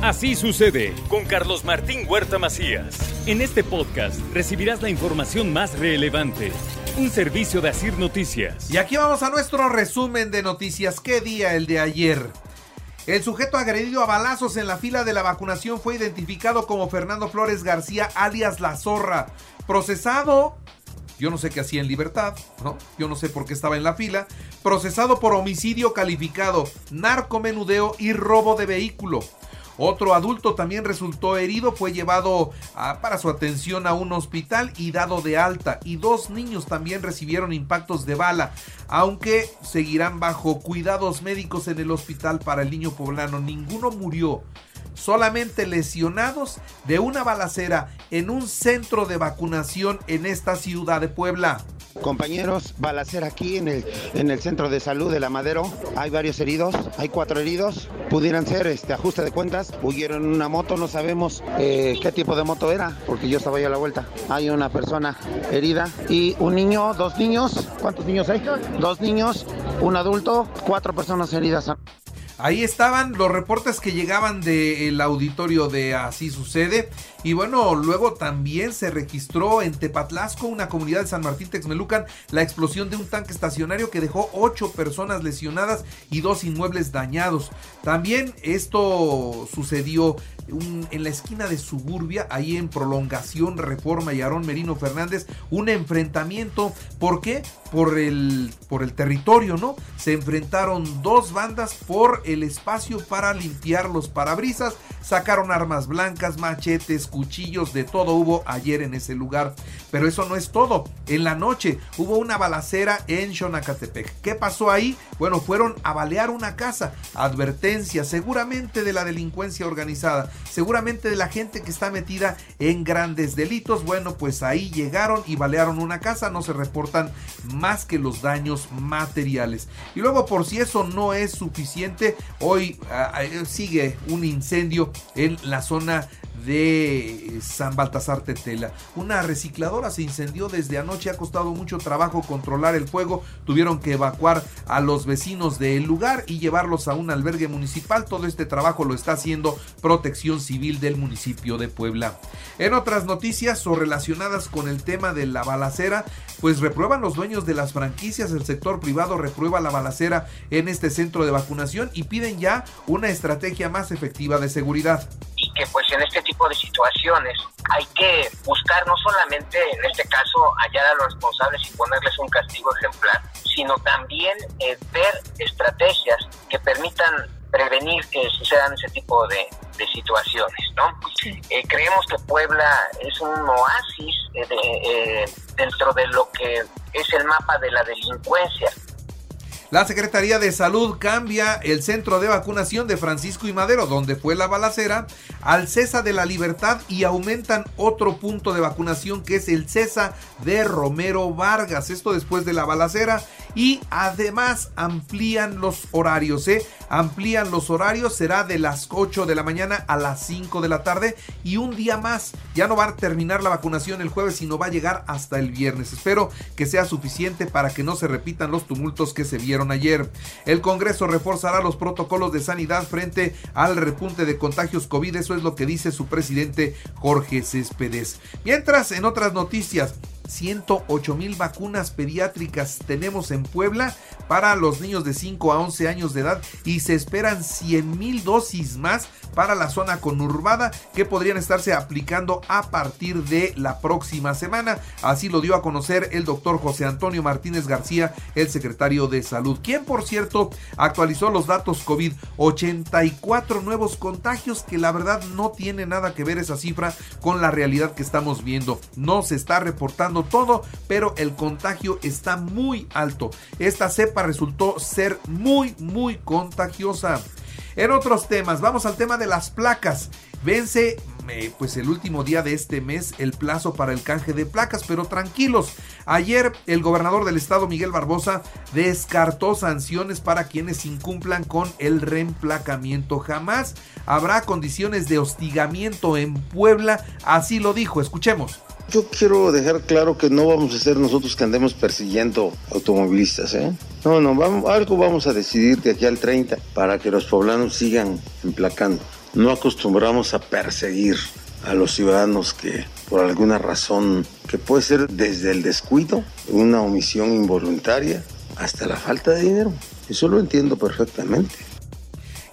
Así sucede con Carlos Martín Huerta Macías. En este podcast recibirás la información más relevante. Un servicio de Asir Noticias. Y aquí vamos a nuestro resumen de noticias. ¿Qué día el de ayer? El sujeto agredido a balazos en la fila de la vacunación fue identificado como Fernando Flores García, alias La Zorra, procesado yo no sé qué hacía en libertad, ¿no? Yo no sé por qué estaba en la fila. Procesado por homicidio calificado, narcomenudeo y robo de vehículo. Otro adulto también resultó herido, fue llevado para su atención a un hospital y dado de alta. Y dos niños también recibieron impactos de bala, aunque seguirán bajo cuidados médicos en el hospital para el niño poblano. Ninguno murió solamente lesionados de una balacera en un centro de vacunación en esta ciudad de Puebla. Compañeros, balacera aquí en el, en el centro de salud de La Madero. Hay varios heridos, hay cuatro heridos. Pudieran ser este ajuste de cuentas. Huyeron en una moto, no sabemos eh, qué tipo de moto era, porque yo estaba ahí a la vuelta. Hay una persona herida y un niño, dos niños. ¿Cuántos niños hay? Dos niños, un adulto, cuatro personas heridas. Ahí estaban los reportes que llegaban del auditorio de Así Sucede. Y bueno, luego también se registró en Tepatlasco, una comunidad de San Martín Texmelucan, la explosión de un tanque estacionario que dejó ocho personas lesionadas y dos inmuebles dañados. También esto sucedió en la esquina de Suburbia, ahí en Prolongación, Reforma y Aarón Merino Fernández, un enfrentamiento. ¿Por qué? Por el, por el territorio, ¿no? Se enfrentaron dos bandas por el espacio para limpiar los parabrisas. Sacaron armas blancas, machetes, cuchillos, de todo hubo ayer en ese lugar. Pero eso no es todo. En la noche hubo una balacera en Xonacatepec. ¿Qué pasó ahí? Bueno, fueron a balear una casa. Advertencia, seguramente de la delincuencia organizada seguramente de la gente que está metida en grandes delitos. Bueno, pues ahí llegaron y balearon una casa, no se reportan más que los daños materiales. Y luego, por si eso no es suficiente, hoy sigue un incendio en la zona de San Baltasar Tetela. Una recicladora se incendió desde anoche, ha costado mucho trabajo controlar el fuego, tuvieron que evacuar a los vecinos del lugar y llevarlos a un albergue municipal. Todo este trabajo lo está haciendo Protección Civil del municipio de Puebla. En otras noticias o relacionadas con el tema de la balacera, pues reprueban los dueños de las franquicias, el sector privado reprueba la balacera en este centro de vacunación y piden ya una estrategia más efectiva de seguridad. Que pues en este tipo de situaciones hay que buscar no solamente en este caso hallar a los responsables y ponerles un castigo ejemplar, sino también eh, ver estrategias que permitan prevenir que sucedan ese tipo de, situaciones, ¿no? Eh, creemos que Puebla es un oasis eh, dentro de lo que es el mapa de la delincuencia la Secretaría de Salud cambia el centro de vacunación de Francisco y Madero, donde fue la balacera, al CESA de la Libertad y aumentan otro punto de vacunación que es el CESA de Romero Vargas. Esto después de la balacera y además amplían los horarios, ¿eh? Amplían los horarios, será de las 8 de la mañana a las 5 de la tarde y un día más. Ya no va a terminar la vacunación el jueves, sino va a llegar hasta el viernes. Espero que sea suficiente para que no se repitan los tumultos que se vieron ayer. El Congreso reforzará los protocolos de sanidad frente al repunte de contagios COVID. Eso es lo que dice su presidente Jorge Céspedes. Mientras, en otras noticias, 108 mil vacunas pediátricas tenemos en Puebla para los niños de 5 a 11 años de edad y se esperan 100 mil dosis más para la zona conurbada que podrían estarse aplicando a partir de la próxima semana. Así lo dio a conocer el doctor José Antonio Martínez García, el secretario de Salud, quien por cierto actualizó los datos COVID, 84 nuevos contagios que la verdad no tiene nada que ver esa cifra con la realidad que estamos viendo. No se está reportando todo, pero el contagio está muy alto. Esta cepa resultó ser muy, muy contagiosa. En otros temas, vamos al tema de las placas. Vence pues el último día de este mes el plazo para el canje de placas, pero tranquilos. Ayer el gobernador del estado Miguel Barbosa descartó sanciones para quienes incumplan con el reemplacamiento. Jamás habrá condiciones de hostigamiento en Puebla, así lo dijo. Escuchemos. Yo quiero dejar claro que no vamos a ser nosotros que andemos persiguiendo automovilistas, ¿eh? No, no, vamos, algo vamos a decidir de aquí al 30 para que los poblanos sigan emplacando. no acostumbramos a perseguir a los ciudadanos que por alguna razón, que puede ser desde el descuido, una omisión involuntaria, hasta la falta de dinero. Eso lo entiendo perfectamente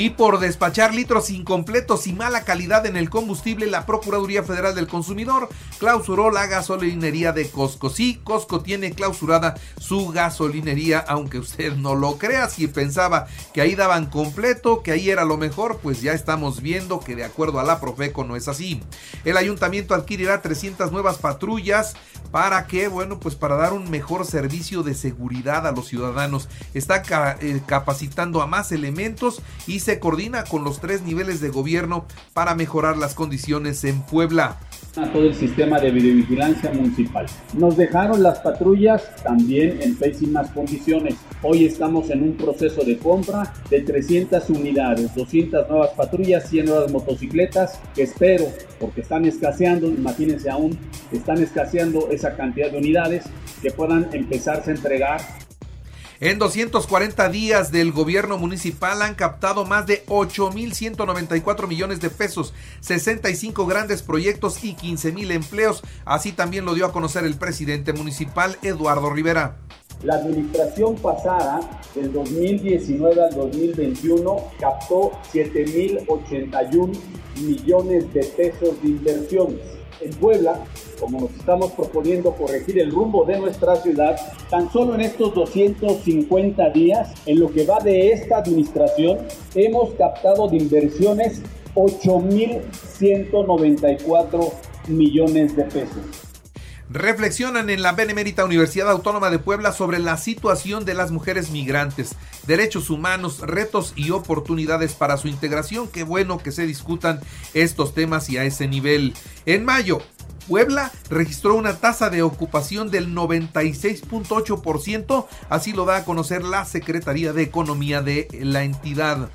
y por despachar litros incompletos y mala calidad en el combustible, la Procuraduría Federal del Consumidor clausuró la gasolinería de Costco. Sí, Costco tiene clausurada su gasolinería, aunque usted no lo crea, si pensaba que ahí daban completo, que ahí era lo mejor, pues ya estamos viendo que de acuerdo a la Profeco no es así. El ayuntamiento adquirirá 300 nuevas patrullas para que, bueno, pues para dar un mejor servicio de seguridad a los ciudadanos. Está eh, capacitando a más elementos y se coordina con los tres niveles de gobierno para mejorar las condiciones en Puebla a todo el sistema de videovigilancia municipal. Nos dejaron las patrullas también en pésimas condiciones. Hoy estamos en un proceso de compra de 300 unidades, 200 nuevas patrullas, 100 nuevas motocicletas que espero, porque están escaseando, imagínense aún, están escaseando esa cantidad de unidades que puedan empezarse a entregar en 240 días del gobierno municipal han captado más de 8.194 millones de pesos, 65 grandes proyectos y 15.000 empleos. Así también lo dio a conocer el presidente municipal Eduardo Rivera. La administración pasada, del 2019 al 2021, captó 7.081 millones de pesos de inversiones. En Puebla, como nos estamos proponiendo corregir el rumbo de nuestra ciudad, tan solo en estos 250 días, en lo que va de esta administración, hemos captado de inversiones 8.194 millones de pesos. Reflexionan en la Benemérita Universidad Autónoma de Puebla sobre la situación de las mujeres migrantes, derechos humanos, retos y oportunidades para su integración. Qué bueno que se discutan estos temas y a ese nivel. En mayo, Puebla registró una tasa de ocupación del 96.8%, así lo da a conocer la Secretaría de Economía de la entidad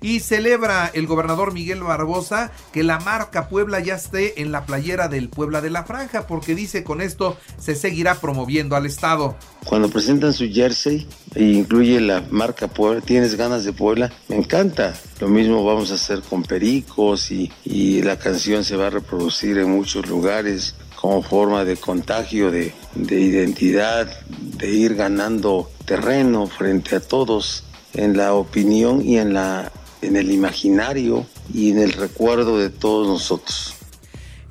y celebra el gobernador Miguel Barbosa que la marca Puebla ya esté en la playera del Puebla de la Franja porque dice con esto se seguirá promoviendo al estado. Cuando presentan su jersey e incluye la marca Puebla, tienes ganas de Puebla, me encanta. Lo mismo vamos a hacer con Pericos y, y la canción se va a reproducir en muchos lugares como forma de contagio, de, de identidad, de ir ganando terreno frente a todos en la opinión y en la en el imaginario y en el recuerdo de todos nosotros.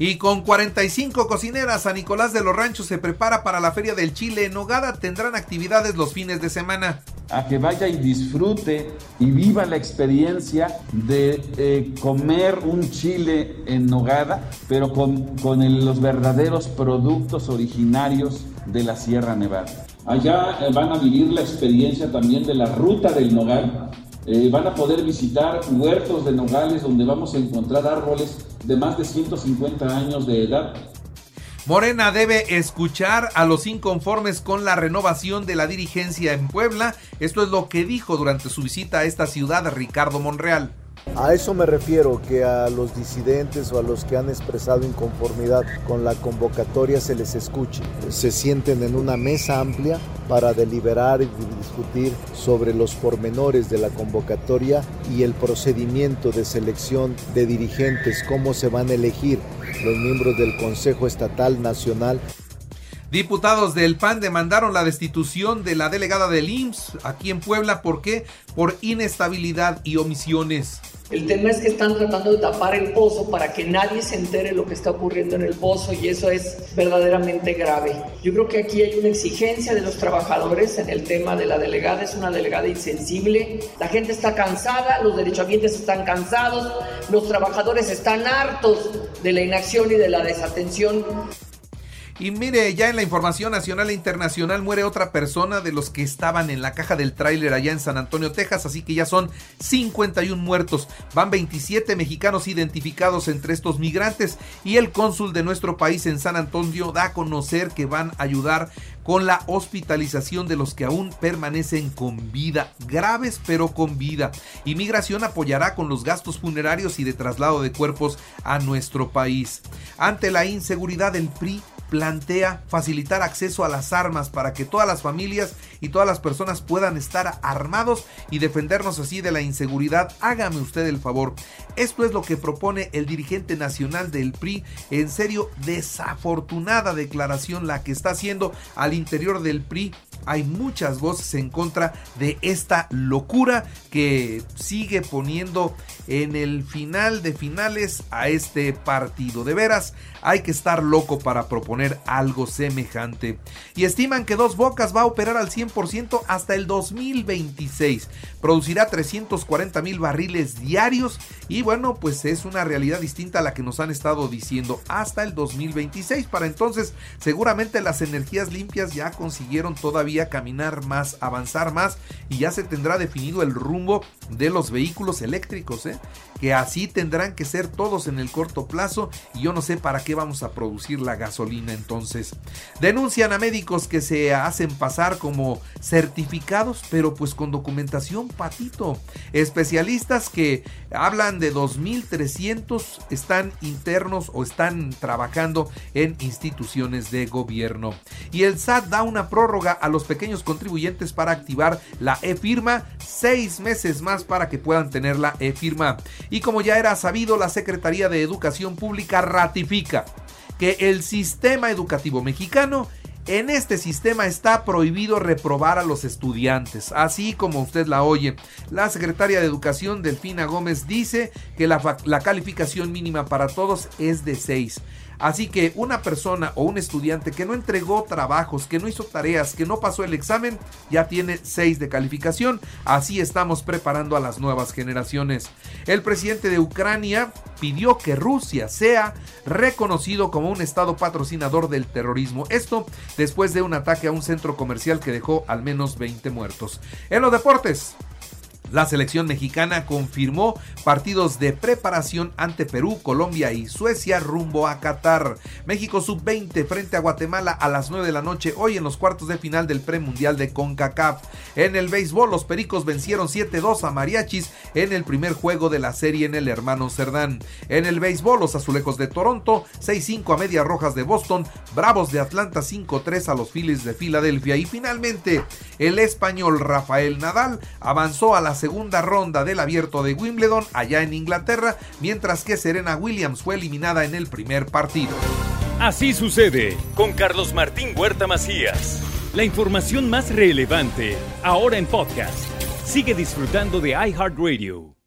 Y con 45 cocineras, San Nicolás de los Ranchos se prepara para la Feria del Chile. En Nogada tendrán actividades los fines de semana. A que vaya y disfrute y viva la experiencia de eh, comer un chile en Nogada, pero con, con los verdaderos productos originarios de la Sierra Nevada. Allá eh, van a vivir la experiencia también de la ruta del Nogal, eh, van a poder visitar huertos de nogales donde vamos a encontrar árboles de más de 150 años de edad. Morena debe escuchar a los inconformes con la renovación de la dirigencia en Puebla. Esto es lo que dijo durante su visita a esta ciudad Ricardo Monreal. A eso me refiero, que a los disidentes o a los que han expresado inconformidad con la convocatoria se les escuche. Se sienten en una mesa amplia para deliberar y discutir sobre los pormenores de la convocatoria y el procedimiento de selección de dirigentes, cómo se van a elegir los miembros del Consejo Estatal Nacional. Diputados del PAN demandaron la destitución de la delegada del IMSS aquí en Puebla. ¿Por qué? Por inestabilidad y omisiones. El tema es que están tratando de tapar el pozo para que nadie se entere lo que está ocurriendo en el pozo y eso es verdaderamente grave. Yo creo que aquí hay una exigencia de los trabajadores en el tema de la delegada. Es una delegada insensible. La gente está cansada, los derechohabientes están cansados, los trabajadores están hartos de la inacción y de la desatención. Y mire, ya en la información nacional e internacional muere otra persona de los que estaban en la caja del tráiler allá en San Antonio, Texas, así que ya son 51 muertos. Van 27 mexicanos identificados entre estos migrantes y el cónsul de nuestro país en San Antonio da a conocer que van a ayudar con la hospitalización de los que aún permanecen con vida, graves pero con vida. Inmigración apoyará con los gastos funerarios y de traslado de cuerpos a nuestro país. Ante la inseguridad del PRI, plantea facilitar acceso a las armas para que todas las familias y todas las personas puedan estar armados y defendernos así de la inseguridad. Hágame usted el favor. Esto es lo que propone el dirigente nacional del PRI. En serio, desafortunada declaración la que está haciendo al interior del PRI hay muchas voces en contra de esta locura que sigue poniendo en el final de finales a este partido. De veras, hay que estar loco para proponer algo semejante. Y estiman que Dos Bocas va a operar al 100% hasta el 2026. Producirá 340 mil barriles diarios y bueno, pues es una realidad distinta a la que nos han estado diciendo hasta el 2026. Para entonces, seguramente las energías limpias ya consiguieron todavía caminar más, avanzar más y ya se tendrá definido el rumbo de los vehículos eléctricos, ¿eh? que así tendrán que ser todos en el corto plazo y yo no sé para qué vamos a producir la gasolina entonces. Denuncian a médicos que se hacen pasar como certificados, pero pues con documentación patito. Especialistas que hablan de 2.300 están internos o están trabajando en instituciones de gobierno. Y el SAT da una prórroga a los pequeños contribuyentes para activar la e-firma, seis meses más para que puedan tener la e-firma. Y como ya era sabido, la Secretaría de Educación Pública ratifica que el sistema educativo mexicano en este sistema está prohibido reprobar a los estudiantes, así como usted la oye. La secretaria de Educación, Delfina Gómez, dice que la, la calificación mínima para todos es de 6. Así que una persona o un estudiante que no entregó trabajos, que no hizo tareas, que no pasó el examen, ya tiene 6 de calificación. Así estamos preparando a las nuevas generaciones. El presidente de Ucrania pidió que Rusia sea reconocido como un estado patrocinador del terrorismo. Esto después de un ataque a un centro comercial que dejó al menos 20 muertos. En los deportes, la selección mexicana confirmó partidos de preparación ante Perú, Colombia y Suecia rumbo a Qatar. México sub-20 frente a Guatemala a las 9 de la noche hoy en los cuartos de final del premundial de CONCACAF. En el béisbol los Pericos vencieron 7-2 a Mariachis en el primer juego de la serie en el hermano Cerdán. En el béisbol los Azulejos de Toronto 6-5 a Medias Rojas de Boston, Bravos de Atlanta 5-3 a los Phillies de Filadelfia y finalmente el español Rafael Nadal avanzó a la segunda ronda del abierto de Wimbledon allá en Inglaterra, mientras que Serena Williams fue eliminada en el primer partido. Así sucede con Carlos Martín Huerta Macías. La información más relevante, ahora en podcast. Sigue disfrutando de iHeartRadio.